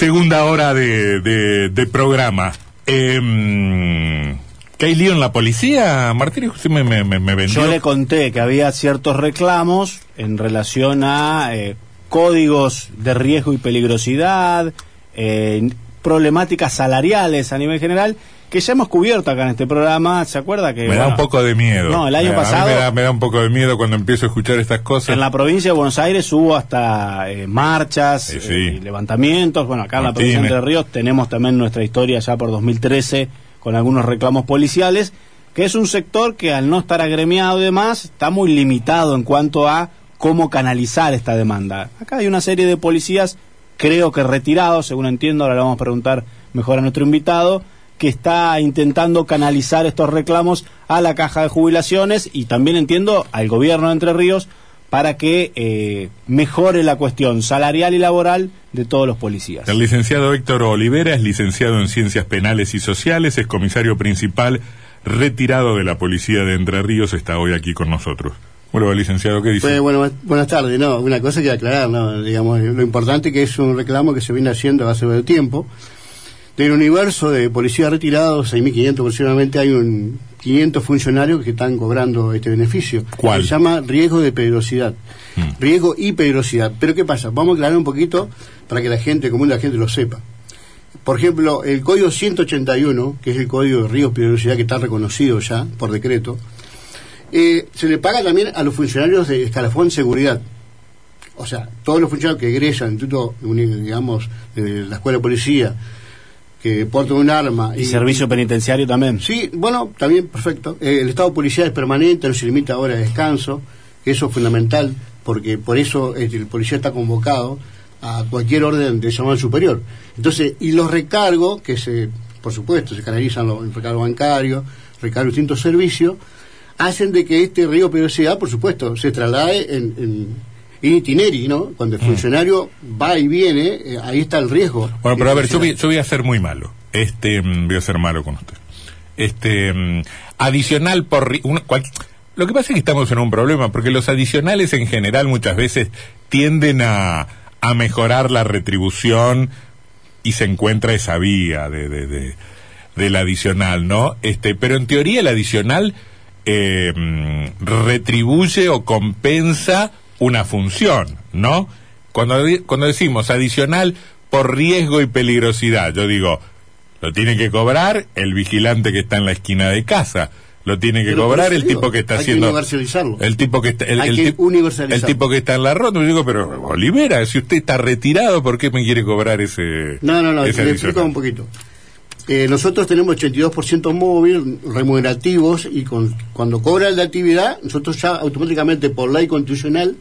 Segunda hora de, de, programa. Eh, ¿Que hay lío en la policía, Martín? Usted me, me, me vendió. Yo le conté que había ciertos reclamos en relación a eh, códigos de riesgo y peligrosidad, eh, problemáticas salariales a nivel general, que ya hemos cubierto acá en este programa. ¿Se acuerda que.? Me da un poco de miedo. No, el año Me- a mí pasado- Me da, me da un poco de miedo cuando empiezo a escuchar estas cosas. En la provincia de Buenos Aires hubo hasta eh, marchas, sí. eh, y levantamientos. Bueno, acá en la provincia de Entre Ríos tenemos también nuestra historia ya por 2013 con algunos reclamos policiales, que es un sector que al no estar agremiado y demás está muy limitado en cuanto a cómo canalizar esta demanda. Acá hay una serie de policías, creo que retirados, según entiendo, ahora le vamos a preguntar mejor a nuestro invitado, que está intentando canalizar estos reclamos a la caja de jubilaciones y también entiendo al gobierno de Entre Ríos para que eh, mejore la cuestión salarial y laboral de todos los policías. El licenciado Héctor Olivera es licenciado en Ciencias Penales y Sociales, es comisario principal retirado de la Policía de Entre Ríos, está hoy aquí con nosotros. Bueno, licenciado, ¿qué dice? Pues, bueno, buenas tardes. No, una cosa que aclarar, ¿no? digamos, lo importante que es un reclamo que se viene haciendo hace mucho tiempo. Del universo de policías retirados, 6.500 aproximadamente, hay un 500 funcionarios que están cobrando este beneficio. ¿Cuál? Se llama riesgo de peligrosidad. Mm. Riesgo y peligrosidad. Pero ¿qué pasa? Vamos a aclarar un poquito para que la gente común, la gente lo sepa. Por ejemplo, el código 181, que es el código de riesgo y peligrosidad que está reconocido ya por decreto, eh, se le paga también a los funcionarios de escalafón seguridad. O sea, todos los funcionarios que egresan digamos, de la escuela de policía, que portan un arma Y servicio penitenciario también. Sí, bueno, también perfecto. Eh, el estado policial es permanente, no se limita ahora a descanso, que eso es fundamental, porque por eso eh, el policía está convocado a cualquier orden de llamado superior. Entonces, y los recargos, que se, por supuesto, se canalizan los, el recargo bancario, recargo de distintos servicios, hacen de que este río de periodicidad, por supuesto, se traslade en, en, itineri, ¿no? Cuando el funcionario va y viene, eh, ahí está el riesgo. Bueno, pero a ver, yo voy, yo voy a ser muy malo. Este, mm, voy a ser malo con usted. Este, mm, adicional por... una- cual- lo que pasa es que estamos en un problema, porque los adicionales en general muchas veces tienden a, a mejorar la retribución y se encuentra esa vía de, de, de- del adicional, ¿no? Este, pero en teoría el adicional eh, mm, retribuye o compensa una función, ¿no? Cuando, cuando decimos adicional por riesgo y peligrosidad, yo digo, lo tiene que cobrar el vigilante que está en la esquina de casa, lo tiene que Pero cobrar el digo, tipo que está hay que haciendo universalizarlo. el tipo que está el, Hay el que universalizarlo. el tipo que está en la ronda, yo digo, pero Olivera, si usted está retirado, ¿por qué me quiere cobrar ese No, no, no, le explico un poquito. Eh, nosotros tenemos 82% móvil, remunerativos, y con- cuando cobra el de actividad, nosotros ya automáticamente, por ley constitucional,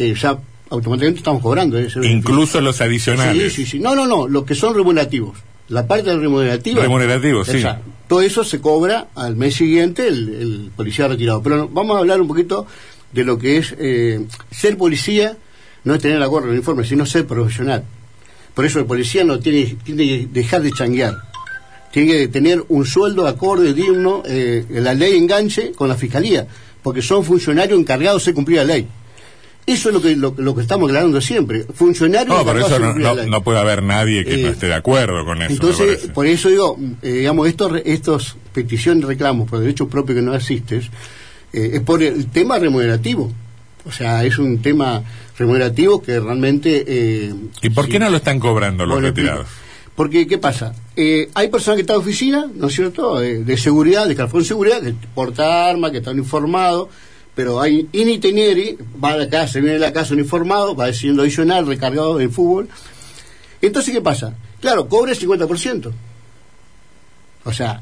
eh, ya automáticamente estamos cobrando. ese beneficio. Incluso los adicionales. Sí, sí, sí. No, no, no, lo que son remunerativos. La parte del remunerativo. Sí. Todo eso se cobra al mes siguiente el, el policía retirado. Pero no, vamos a hablar un poquito de lo que es eh, ser policía, no es tener la gorra, el uniforme, sino ser profesional. Por eso el policía no tiene, tiene que dejar de changuear. Tiene que tener un sueldo acorde, digno, eh, la ley enganche con la fiscalía, porque son funcionarios encargados de cumplir la ley. Eso es lo que, lo, lo que estamos aclarando siempre. Funcionarios No, por encargados eso no, cumplir no, la ley. no puede haber nadie que no Eh, esté de acuerdo con eso. Entonces, por eso digo, eh, digamos, estos, estos peticiones, reclamos por derechos propios que no asistes, eh, es por el tema remunerativo. O sea, es un tema remunerativo que realmente... eh, ¿Y por sí. qué no lo están cobrando los retirados? Porque, ¿qué pasa? Eh, hay personas que están en oficina, ¿no es cierto?, de, de seguridad, de escalafón de seguridad, que porta armas, que están informados, pero hay in itineri, va a la casa, viene de la casa uniformado, va decidiendo adicional, recargado del fútbol. Entonces, ¿qué pasa? Claro, cobra el 50%. O sea,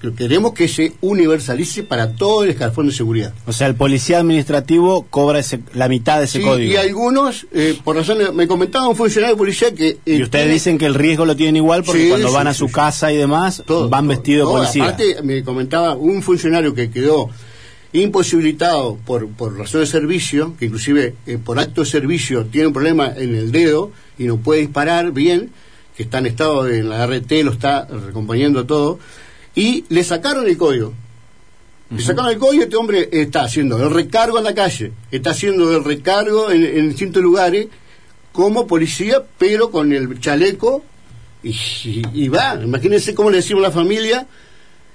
que- queremos que se universalice para todo el escalafón de seguridad. O sea, el policía administrativo cobra ese- la mitad de ese Sí, código. y algunos, eh, por razones, me comentaba un funcionario de policía que... eh, Y ustedes tiene- dicen que el riesgo lo tienen igual porque Sí, cuando sí, van a su casa y demás Todo, van vestidos de policía. Aparte, me comentaba un funcionario que quedó imposibilitado por, por razón de servicio, que inclusive eh, por acto de servicio tiene un problema en el dedo y no puede disparar bien, que está en estado de en la RT, lo está acompañando todo, y le sacaron el código. Le sacaron el código y este hombre está haciendo el recargo en la calle, está haciendo el recargo en, en distintos lugares como policía, pero con el chaleco Y, y- y va, imagínense cómo le decimos a la familia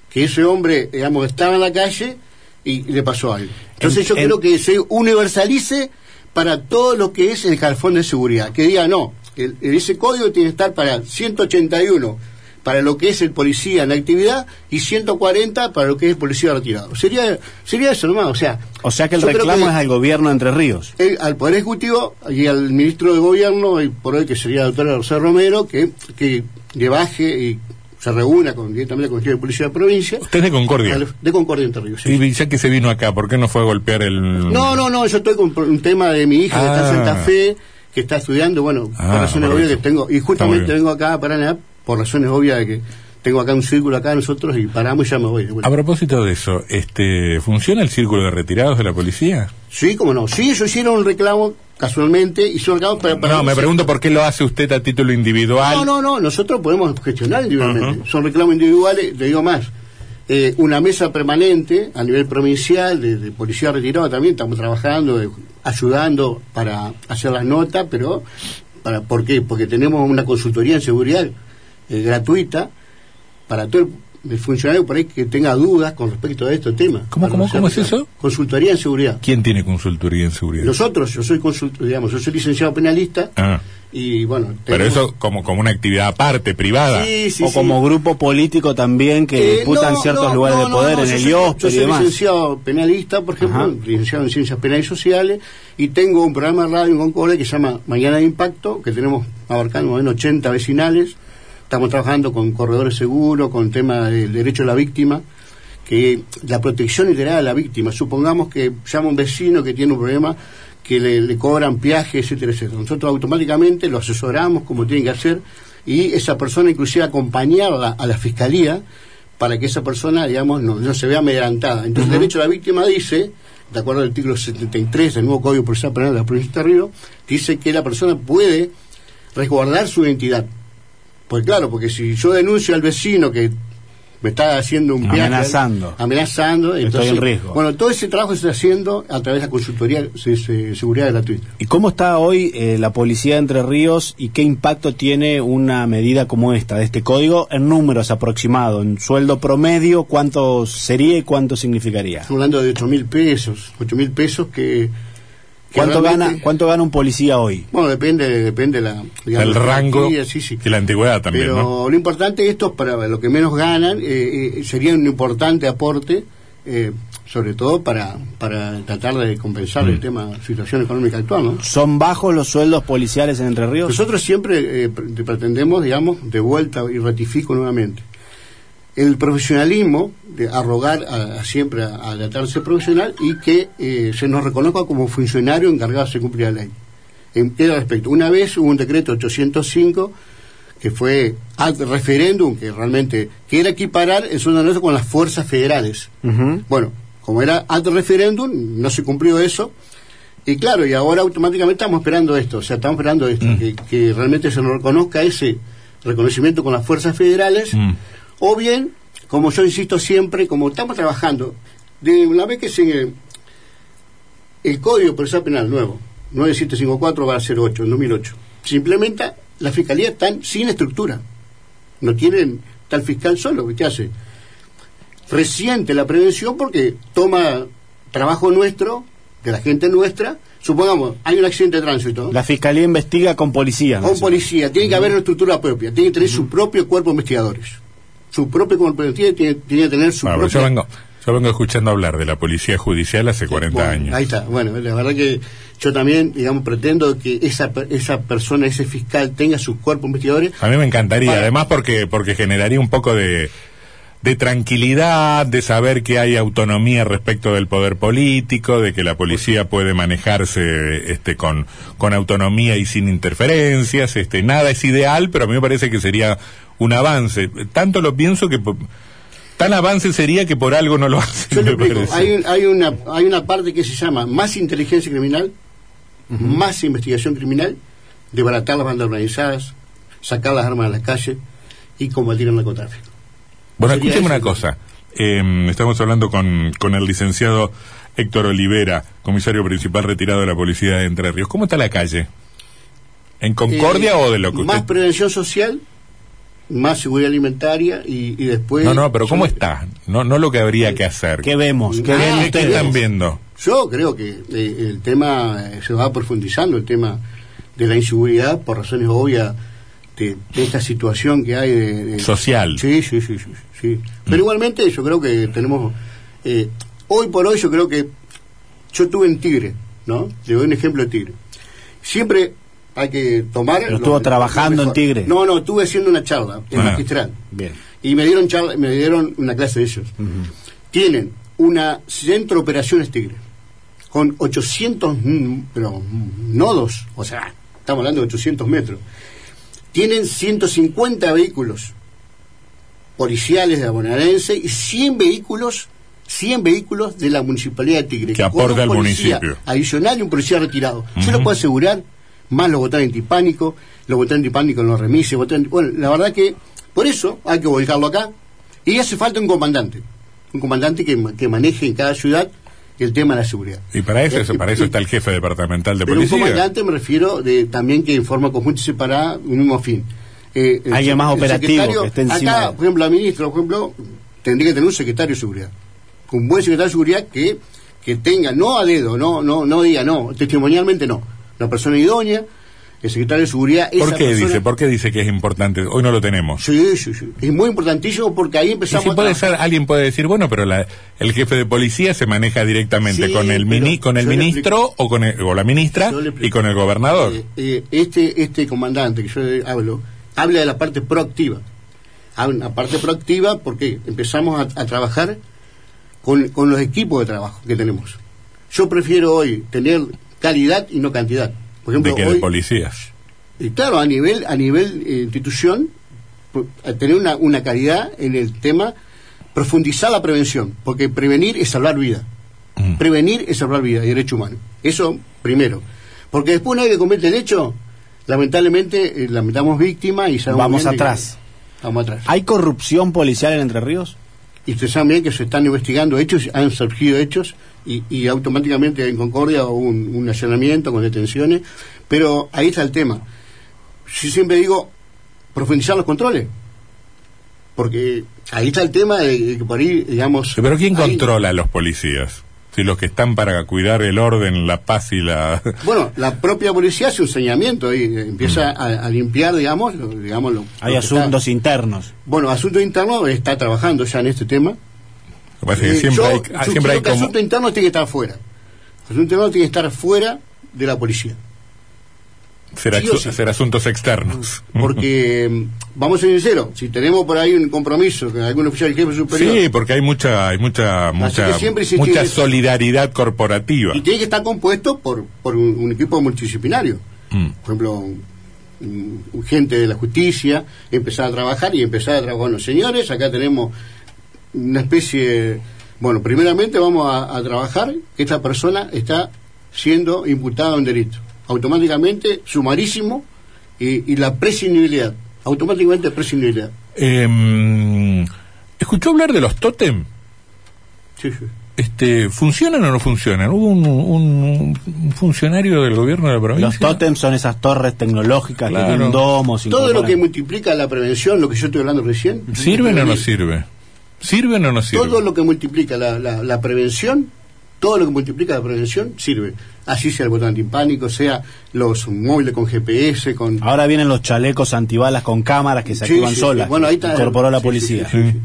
que ese hombre, digamos, estaba en la calle y le pasó algo. Entonces En- yo en- quiero que se universalice para todo lo que es el calfón de seguridad. Que diga, no, el- ese código tiene que estar para 181 para lo que es el policía en actividad y 140 para lo que es el policía retirado. Sería sería eso nomás, o sea... O sea que el creo reclamo que- es al gobierno de Entre Ríos. el- al Poder Ejecutivo y al ministro de Gobierno, y por hoy que sería la doctora José Romero, que, que le baje y se reúna con, directamente con el jefe de policía de provincia. Usted es de Concordia. De Concordia Entre Ríos, sí. Y ya que se vino acá, ¿por qué no fue a golpear el...? No, no, no, yo estoy con un tema de mi hija que está en Ah. Santa Fe, que está estudiando, bueno, Ah, por razones obvias que tengo, y justamente vengo acá a Paraná por razones obvias de que tengo acá un círculo acá nosotros y paramos y ya me voy. A propósito de eso, este, ¿funciona el círculo de retirados de la policía? Sí, cómo no. Sí, ellos hicieron un reclamo, casualmente, un reclamo para... para no, me pregunto por qué lo hace usted a título individual. No, no, no, nosotros podemos gestionar individualmente. Son reclamos individuales, le digo más. eh, una mesa permanente a nivel provincial de, de policía retirada también, estamos trabajando, eh, ayudando para hacer las notas, pero para ¿por qué? Porque tenemos una consultoría en seguridad eh, gratuita para todo el, el funcionario por ahí que tenga dudas con respecto a este tema. ¿Cómo, es eso? Consultoría en seguridad. ¿Quién tiene consultoría en seguridad? Nosotros, yo soy consultor, digamos, yo soy licenciado penalista Ah, y bueno, pero eso como, como una actividad aparte, privada. Sí, sí, o sí. como grupo político también que Eh, disputan no, ciertos no, lugares no, de poder no, en el soy- IOSPE Yo soy demás. licenciado penalista, por ejemplo, Ajá. licenciado en Ciencias Penales y Sociales, y tengo un programa de radio en Concordia que se llama Mañana de Impacto, que tenemos abarcando más o menos 80 vecinales. Estamos trabajando con corredores seguros, con el tema del derecho a la víctima, que la protección integral a la víctima. Supongamos que llama un vecino que tiene un problema que le, le cobran viaje, etcétera, etcétera. Nosotros automáticamente lo asesoramos como tiene que hacer y esa persona inclusive acompañarla a la fiscalía para que esa persona, digamos, no, no se vea amedrentada. Entonces, el derecho a la víctima dice, de acuerdo al artículo 73 del nuevo Código Procesal Penal de la provincia de Río, dice que la persona puede resguardar su identidad. Pues claro, porque si yo denuncio al vecino que me está haciendo un viaje, Amenazando. amenazando, Estoy entonces, en riesgo. Bueno, todo ese trabajo se está haciendo a través de la consultoría de, de seguridad gratuita. ¿Y cómo está hoy eh, la policía de Entre Ríos y qué impacto tiene una medida como esta, de este código, en números aproximados, en sueldo promedio, cuánto sería y cuánto significaría? Estamos hablando de 8 mil pesos, 8 mil pesos que... ¿Cuánto gana, ¿Cuánto gana un policía hoy? Bueno, depende, depende la, digamos, el la rango jerarquía, sí, sí. y la antigüedad también, Pero ¿no? lo importante esto, para lo que menos ganan, eh, eh, sería un importante aporte, eh, sobre todo para, para tratar de compensar Mm. el tema, la situación económica actual, ¿no? ¿Son bajos los sueldos policiales en Entre Ríos? Nosotros siempre eh, pre- pretendemos, digamos, de vuelta y ratifico nuevamente, el profesionalismo, de arrogar a, a siempre a, a tratarse profesional y que eh, se nos reconozca como funcionario encargado de cumplir la ley. ¿En qué respecto? Una vez hubo un decreto 805 que fue ad referéndum, que realmente que era equiparar el sueldo nuestro con las fuerzas federales. Ujú. Bueno, como era ad referéndum, no se cumplió eso. Y claro, y ahora automáticamente estamos esperando esto, o sea, estamos esperando esto, Mm. que, que realmente se nos reconozca ese reconocimiento con las fuerzas federales, Mm. O bien, como yo insisto siempre, como estamos trabajando, de una vez que se el Código Procesal Penal nuevo, 9754 va a ser 8, en 2008, se implementa, la Fiscalía están sin estructura, no tienen tal fiscal solo, ¿qué hace? Resiente la prevención porque toma trabajo nuestro, de la gente nuestra, supongamos, hay un accidente de tránsito, La fiscalía investiga con policía. un policía, tiene que haber una estructura propia, tiene que tener su propio cuerpo de investigadores. Su propio investigadores tiene, tiene que tener su propio... yo vengo, yo vengo escuchando hablar de la policía judicial hace 40 Bueno, años. Ahí está. Bueno, la verdad que yo también, digamos, pretendo que esa, esa persona, ese fiscal, tenga sus cuerpos investigadores. A mí me encantaría, Para- además porque porque generaría un poco de de tranquilidad, de saber que hay autonomía respecto del poder político, de que la policía puede manejarse este con con autonomía y sin interferencias, este nada es ideal, pero a mí me parece que sería un avance. Tanto lo pienso que tan avance sería que por algo no lo hacen. Yo le me explico, parece. hay, un- hay, una, hay una parte que se llama más inteligencia criminal, más investigación criminal, desbaratar las bandas organizadas, sacar las armas de la calle y combatir el narcotráfico. Bueno, escúcheme una cosa. Eh, estamos hablando con, con el licenciado Héctor Olivera, comisario principal retirado de la Policía de Entre Ríos. ¿Cómo está la calle? ¿En Concordia Eh, o de lo que Más usted... prevención social más seguridad alimentaria y, y después... No, no, pero ¿cómo está? No, no lo que habría que hacer. ¿Qué vemos? ¿Qué Ah, ven ¿Qué, qué ustedes? están viendo? Yo creo que eh, el tema eh, se va profundizando, el tema de la inseguridad, por razones obvias de, de esta situación que hay de, de- Social. Sí, sí, sí, sí. sí. Pero igualmente yo creo que tenemos... eh, hoy por hoy yo creo que... Yo estuve en Tigre, ¿no? Le doy un ejemplo de Tigre. Siempre hay que tomar... Pero estuvo trabajando en. Tigre. No, no, estuve haciendo una charla en Ah. magistral. Bien. Y me dieron charla, me dieron una clase de ellos. Tienen una centro de operaciones Tigre con 800 mm, pero, mm, nodos, o sea, estamos hablando de 800 metros. Tienen 150 vehículos policiales de la bonaerense y 100 vehículos 100 vehículos de la municipalidad de Tigre Que aporta al municipio. adicional y un policía retirado yo Ujú. lo puedo asegurar más los botones antipánicos los botones antipánicos en los remises bueno la verdad que por eso hay que volcarlo acá y hace falta un comandante un comandante que, que maneje en cada ciudad el tema de la seguridad Y para eso, Eh, para eso está el jefe departamental de pero un policía. comandante me refiero de, también que en forma conjunta y separada un mismo fin. Eh, Alguien más el operativo, que esté encima Acá, por ejemplo, la ministra, por ejemplo, tendría que tener un secretario de seguridad. Un buen secretario de seguridad que, que tenga, no a dedo, no, no, no diga no, testimonialmente no. Una persona idónea, el secretario de seguridad. ¿Por esa qué persona- dice? ¿Por qué dice que es importante? Hoy no lo tenemos. Sí, sí, sí. Es muy importantísimo porque ahí Y empezamos si a puede trabajar. ser, alguien puede decir, bueno, pero la- el jefe de policía se maneja directamente Sí, con el mini, con el ministro o con el- o la ministra y con el gobernador. Eh, eh, este, este comandante que yo hablo, habla de la parte proactiva. Habla una parte proactiva porque empezamos a, a trabajar con, con los equipos de trabajo que tenemos. Yo prefiero hoy tener calidad y no cantidad. Por ejemplo, de que de policías. y claro, a nivel, a nivel eh, institución, a tener una, una calidad en el tema, profundizar la prevención, porque prevenir es salvar vida. Mm. Prevenir es salvar vida y derecho humano. Eso primero. Porque después una vez que comete el hecho, lamentablemente eh, lamentamos víctimas y sabemos Vamos que- atrás. Vamos atrás. ¿Hay corrupción policial en Entre Ríos? Y ustedes saben bien que se están investigando hechos, han surgido hechos y, y automáticamente en Concordia hubo un, un allanamiento con detenciones, pero ahí está el tema. Yo siempre digo, profundizar los controles, porque ahí está el tema de, de que por ahí, digamos... Pero ¿quién ahí- controla a los policías? Si los que están para cuidar el orden, la paz y la... Bueno, la propia policía hace un saneamiento ahí, eh, empieza a, a limpiar, digamos, lo- digamos lo- Hay lo que está- asuntos internos. Bueno, Asunto Interno está trabajando ya en este tema. Que pasa es que Eh, siempre yo hay, siempre hay que como... Asunto Interno tiene que estar fuera. Asunto Interno tiene que estar fuera de la policía. Ser, sí sí. ser asuntos externos. Porque, mm, vamos a ser sinceros, si tenemos por ahí un compromiso con algún oficial jefe superior Sí, porque hay mucha, hay mucha, mucha, mucha solidaridad corporativa. y tiene que estar compuesto por, por un, un equipo multidisciplinario. Mm. Por ejemplo, gente de la justicia, empezar a trabajar y empezar a trabajar. Bueno, señores, acá tenemos una especie. Bueno, primeramente vamos a, a trabajar que esta persona está siendo imputada a un delito. Automáticamente, sumarísimo y, y la prescindibilidad. Automáticamente prescindibilidad. Eh, ¿Escuchó hablar de los tótem? Sí, sí. Este, ¿Funcionan o no funcionan? Hubo un, un- un funcionario del gobierno de la provincia. Los tótems son esas torres tecnológicas que tienen domos. Todo lo que multiplica la prevención, lo que yo estoy hablando recién. ¿Sirven o no sirve? ¿Sirven o no sirven? Todo lo que multiplica la, la, la prevención, todo lo que multiplica la prevención sirve. Así sea el botón antipánico, sea los móviles con GPS, con... Ahora vienen los chalecos antibalas con cámaras que se Sí, activan sí, sí. solas. Bueno, ahí está. Incorporó la sí, policía. sí, sí, sí.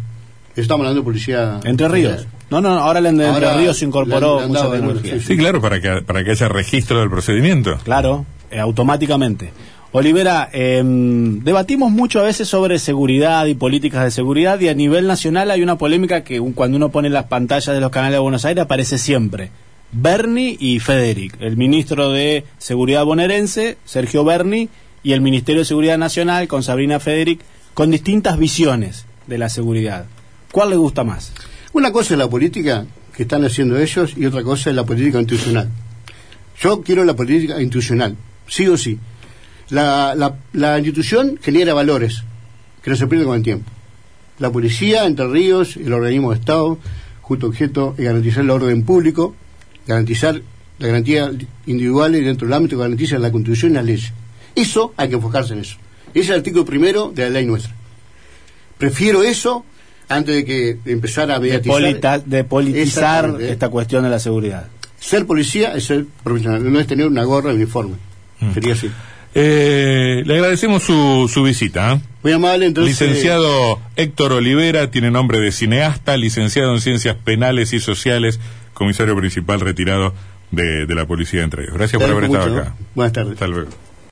Estamos hablando de policía... Entre Ríos. No, no, ahora el de Entre Ahora Ríos se incorporó mucha tecnología. sí, Sí, claro, para que, para que haya registro del procedimiento. Claro, eh, automáticamente. Olivera, eh, debatimos mucho a veces sobre seguridad y políticas de seguridad y a nivel nacional hay una polémica que cuando uno pone las pantallas de los canales de Buenos Aires aparece siempre. Berni y Federic, el ministro de Seguridad bonaerense, Sergio Berni, y el Ministerio de Seguridad Nacional con Sabrina Federic, con distintas visiones de la seguridad. ¿Cuál le gusta más? Una cosa es la política que están haciendo ellos y otra cosa es la política institucional. Yo quiero la política institucional, sí o sí. La, la, la institución genera valores que no se pierden con el tiempo. La policía, Entre Ríos, el organismo de Estado, justo objeto es garantizar el orden público, garantizar la garantía individual y dentro del ámbito que garantiza la Constitución y las leyes. Eso hay que enfocarse en eso. Ese es el artículo primero de la ley nuestra. prefiero eso antes de que empezar a De, mediatizar. polita- de politizar esta cuestión de la seguridad. Ser policía es ser profesional, no es tener una gorra y uniforme. Mm. Sería así. Eh, le agradecemos su, su visita. ¿eh? Muy amable, entonces. licenciado Héctor Olivera tiene nombre de cineasta, licenciado en Ciencias Penales y Sociales, comisario principal retirado de, de la Policía de Entre Ríos. Gracias te por haber estado mucho, acá. ¿no? Buenas tardes. Hasta luego.